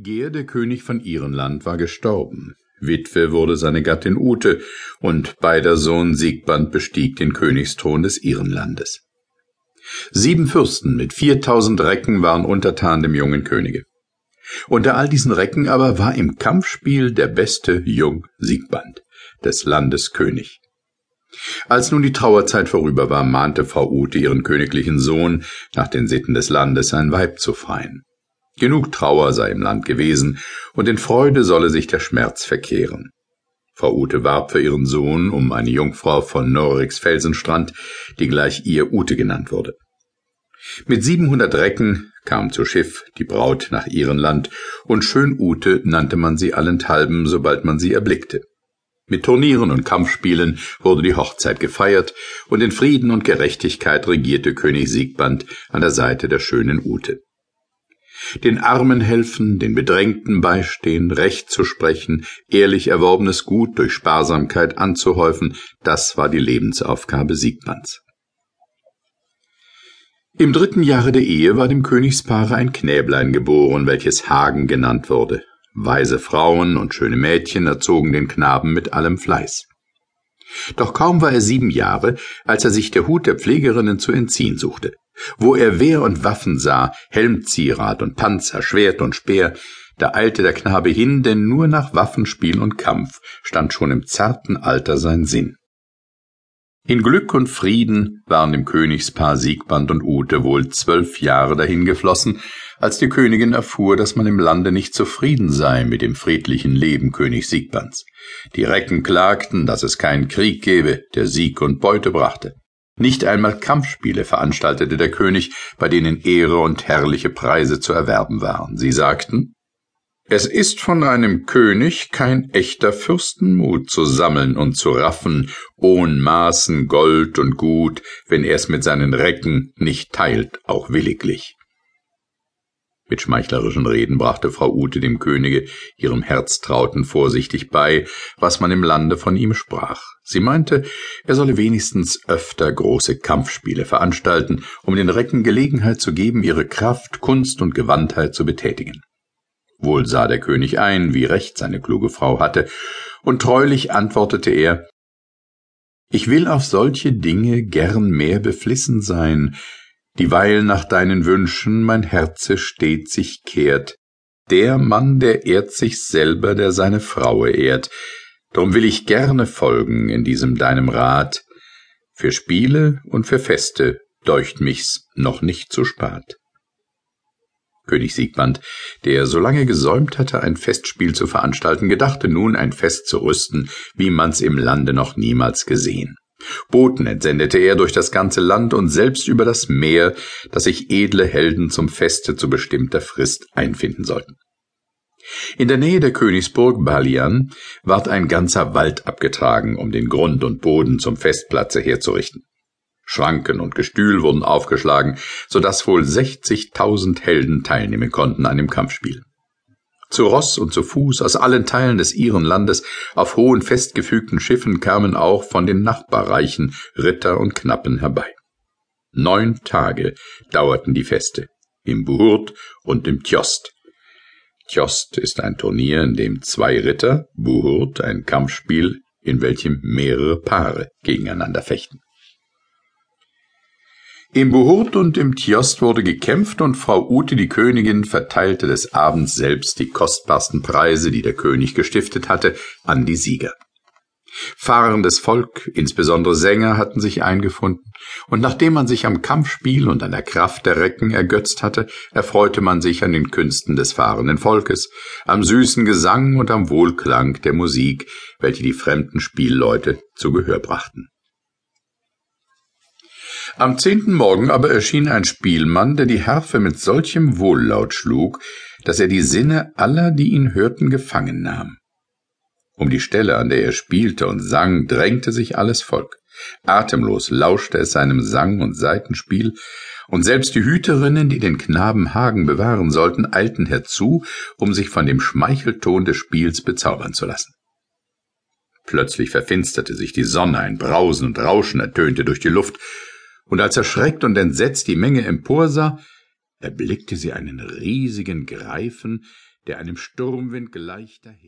Geer, der König von Irenland, war gestorben. Witwe wurde seine Gattin Ute, und beider Sohn Siegband bestieg den Königsthron des Irenlandes. Sieben Fürsten mit viertausend Recken waren untertan dem jungen Könige. Unter all diesen Recken aber war im Kampfspiel der beste Jung Siegband, des Landes König. Als nun die Trauerzeit vorüber war, mahnte Frau Ute ihren königlichen Sohn, nach den Sitten des Landes ein Weib zu freien. Genug Trauer sei im Land gewesen, und in Freude solle sich der Schmerz verkehren. Frau Ute warb für ihren Sohn um eine Jungfrau von Norriks Felsenstrand, die gleich ihr Ute genannt wurde. Mit siebenhundert Recken kam zu Schiff die Braut nach ihrem Land, und schön Ute nannte man sie allenthalben, sobald man sie erblickte. Mit Turnieren und Kampfspielen wurde die Hochzeit gefeiert, und in Frieden und Gerechtigkeit regierte König Siegband an der Seite der schönen Ute den Armen helfen, den Bedrängten beistehen, Recht zu sprechen, ehrlich erworbenes Gut durch Sparsamkeit anzuhäufen, das war die Lebensaufgabe Siegmanns. Im dritten Jahre der Ehe war dem Königspaare ein Knäblein geboren, welches Hagen genannt wurde. Weise Frauen und schöne Mädchen erzogen den Knaben mit allem Fleiß. Doch kaum war er sieben Jahre, als er sich der Hut der Pflegerinnen zu entziehen suchte. Wo er Wehr und Waffen sah, Helmzierat und Panzer, Schwert und Speer, da eilte der Knabe hin, denn nur nach Waffenspiel und Kampf stand schon im zarten Alter sein Sinn. In Glück und Frieden waren dem Königspaar Siegband und Ute wohl zwölf Jahre dahingeflossen, als die Königin erfuhr, dass man im Lande nicht zufrieden sei mit dem friedlichen Leben König Siegbands. Die Recken klagten, dass es keinen Krieg gebe, der Sieg und Beute brachte. Nicht einmal Kampfspiele veranstaltete der König, bei denen Ehre und herrliche Preise zu erwerben waren. Sie sagten, es ist von einem König kein echter Fürstenmut zu sammeln und zu raffen, ohn Maßen Gold und Gut, wenn er's mit seinen Recken nicht teilt, auch williglich. Mit schmeichlerischen Reden brachte Frau Ute dem Könige, ihrem Herztrauten, vorsichtig bei, was man im Lande von ihm sprach. Sie meinte, er solle wenigstens öfter große Kampfspiele veranstalten, um den Recken Gelegenheit zu geben, ihre Kraft, Kunst und Gewandtheit zu betätigen. Wohl sah der König ein, wie recht seine kluge Frau hatte, und treulich antwortete er Ich will auf solche Dinge gern mehr beflissen sein, dieweil nach deinen Wünschen mein Herze stets sich kehrt. Der Mann, der ehrt sich selber, der seine Fraue ehrt. Drum will ich gerne folgen in diesem deinem Rat. Für Spiele und für Feste deucht mich's noch nicht zu spat. König Siegband, der so lange gesäumt hatte, ein Festspiel zu veranstalten, gedachte nun, ein Fest zu rüsten, wie man's im Lande noch niemals gesehen. Boten entsendete er durch das ganze Land und selbst über das Meer, dass sich edle Helden zum Feste zu bestimmter Frist einfinden sollten. In der Nähe der Königsburg Balian ward ein ganzer Wald abgetragen, um den Grund und Boden zum Festplatze herzurichten. Schranken und Gestühl wurden aufgeschlagen, so dass wohl sechzigtausend Helden teilnehmen konnten an dem Kampfspiel zu Ross und zu Fuß aus allen Teilen des Landes auf hohen festgefügten Schiffen kamen auch von den Nachbarreichen Ritter und Knappen herbei. Neun Tage dauerten die Feste, im Buhurt und im Tjost. Tjost ist ein Turnier, in dem zwei Ritter, Buhurt ein Kampfspiel, in welchem mehrere Paare gegeneinander fechten. Im Buhurt und im Tjost wurde gekämpft und Frau Ute, die Königin, verteilte des Abends selbst die kostbarsten Preise, die der König gestiftet hatte, an die Sieger. Fahrendes Volk, insbesondere Sänger, hatten sich eingefunden, und nachdem man sich am Kampfspiel und an der Kraft der Recken ergötzt hatte, erfreute man sich an den Künsten des fahrenden Volkes, am süßen Gesang und am Wohlklang der Musik, welche die fremden Spielleute zu Gehör brachten. Am zehnten Morgen aber erschien ein Spielmann, der die Harfe mit solchem Wohllaut schlug, dass er die Sinne aller, die ihn hörten, gefangen nahm. Um die Stelle, an der er spielte und sang, drängte sich alles Volk. Atemlos lauschte es seinem Sang und Saitenspiel, und selbst die Hüterinnen, die den Knaben Hagen bewahren sollten, eilten herzu, um sich von dem Schmeichelton des Spiels bezaubern zu lassen. Plötzlich verfinsterte sich die Sonne, ein Brausen und Rauschen ertönte durch die Luft, und als erschreckt und entsetzt die Menge emporsah, erblickte sie einen riesigen Greifen, der einem Sturmwind gleich daher